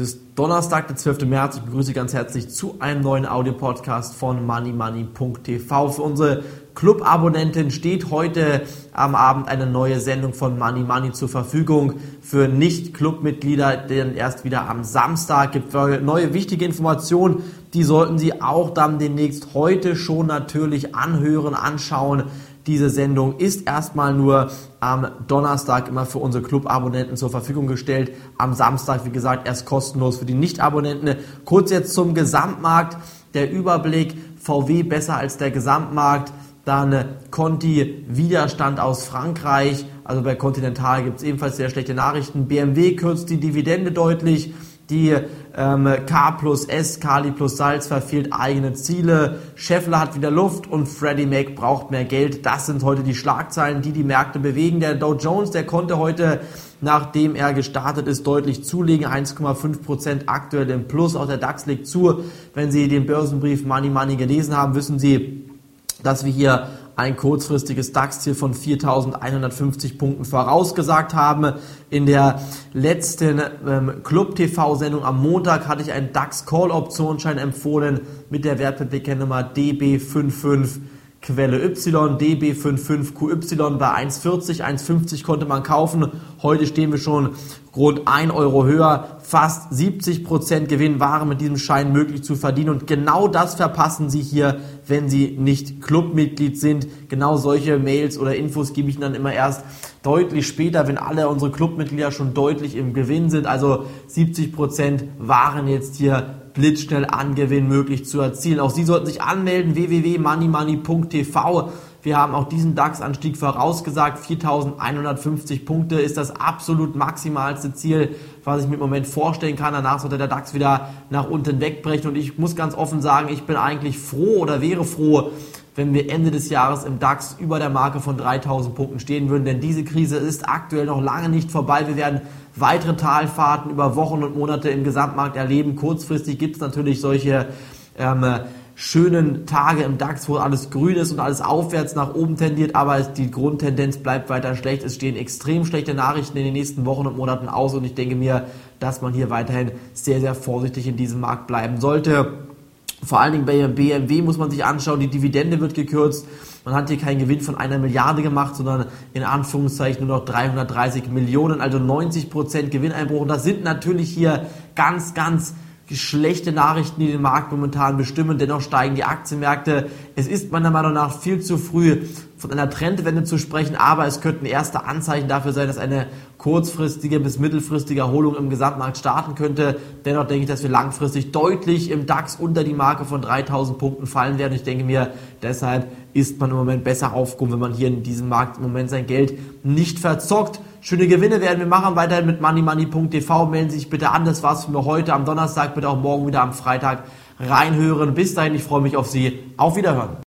ist Donnerstag, der 12. März. Ich begrüße Sie ganz herzlich zu einem neuen Audio-Podcast von moneymoney.tv. Für unsere Club-Abonnenten steht heute am Abend eine neue Sendung von Money Money zur Verfügung. Für Nicht-Club-Mitglieder, denn erst wieder am Samstag gibt es neue wichtige Informationen. Die sollten Sie auch dann demnächst heute schon natürlich anhören, anschauen. Diese Sendung ist erstmal nur am Donnerstag immer für unsere Club-Abonnenten zur Verfügung gestellt. Am Samstag, wie gesagt, erst kostenlos für die Nicht-Abonnenten. Kurz jetzt zum Gesamtmarkt. Der Überblick VW besser als der Gesamtmarkt. Dann Conti Widerstand aus Frankreich. Also bei Continental gibt es ebenfalls sehr schlechte Nachrichten. BMW kürzt die Dividende deutlich. Die ähm, K plus S, Kali plus Salz verfehlt eigene Ziele. Scheffler hat wieder Luft und Freddie Mac braucht mehr Geld. Das sind heute die Schlagzeilen, die die Märkte bewegen. Der Dow Jones, der konnte heute, nachdem er gestartet ist, deutlich zulegen. 1,5 Prozent aktuell im Plus. Auch der DAX legt zu. Wenn Sie den Börsenbrief Money Money gelesen haben, wissen Sie, dass wir hier ein kurzfristiges DAX-Ziel von 4.150 Punkten vorausgesagt haben. In der letzten ähm, Club-TV-Sendung am Montag hatte ich einen DAX-Call-Optionsschein empfohlen mit der Wertpapierkennnummer DB55 Quelle Y, DB55QY bei 1,40, 1,50 konnte man kaufen. Heute stehen wir schon rund 1 Euro höher. Fast 70 Prozent Gewinn waren mit diesem Schein möglich zu verdienen. Und genau das verpassen Sie hier, wenn Sie nicht Clubmitglied sind. Genau solche Mails oder Infos gebe ich Ihnen dann immer erst deutlich später, wenn alle unsere Clubmitglieder schon deutlich im Gewinn sind. Also 70 Prozent waren jetzt hier blitzschnell Angewinn möglich zu erzielen. Auch Sie sollten sich anmelden, www.moneymoney.tv. Wir haben auch diesen DAX-Anstieg vorausgesagt. 4.150 Punkte ist das absolut maximalste Ziel, was ich mir im Moment vorstellen kann. Danach sollte der DAX wieder nach unten wegbrechen. Und ich muss ganz offen sagen, ich bin eigentlich froh oder wäre froh, wenn wir Ende des Jahres im DAX über der Marke von 3000 Punkten stehen würden. Denn diese Krise ist aktuell noch lange nicht vorbei. Wir werden weitere Talfahrten über Wochen und Monate im Gesamtmarkt erleben. Kurzfristig gibt es natürlich solche ähm, schönen Tage im DAX, wo alles grün ist und alles aufwärts nach oben tendiert, aber die Grundtendenz bleibt weiter schlecht. Es stehen extrem schlechte Nachrichten in den nächsten Wochen und Monaten aus und ich denke mir, dass man hier weiterhin sehr, sehr vorsichtig in diesem Markt bleiben sollte. Vor allen Dingen bei BMW muss man sich anschauen, die Dividende wird gekürzt. Man hat hier keinen Gewinn von einer Milliarde gemacht, sondern in Anführungszeichen nur noch 330 Millionen, also 90 Prozent Gewinneinbruch. Und das sind natürlich hier ganz, ganz schlechte Nachrichten, die den Markt momentan bestimmen. Dennoch steigen die Aktienmärkte. Es ist meiner Meinung nach viel zu früh, von einer Trendwende zu sprechen, aber es könnten erste Anzeichen dafür sein, dass eine kurzfristige bis mittelfristige Erholung im Gesamtmarkt starten könnte. Dennoch denke ich, dass wir langfristig deutlich im DAX unter die Marke von 3000 Punkten fallen werden. Ich denke mir, deshalb ist man im Moment besser aufgehoben, wenn man hier in diesem Markt im Moment sein Geld nicht verzockt. Schöne Gewinne werden wir machen, weiterhin mit moneymoney.tv. Melden Sie sich bitte an, das war's für heute am Donnerstag, bitte auch morgen wieder am Freitag reinhören. Bis dahin, ich freue mich auf Sie. Auf Wiederhören.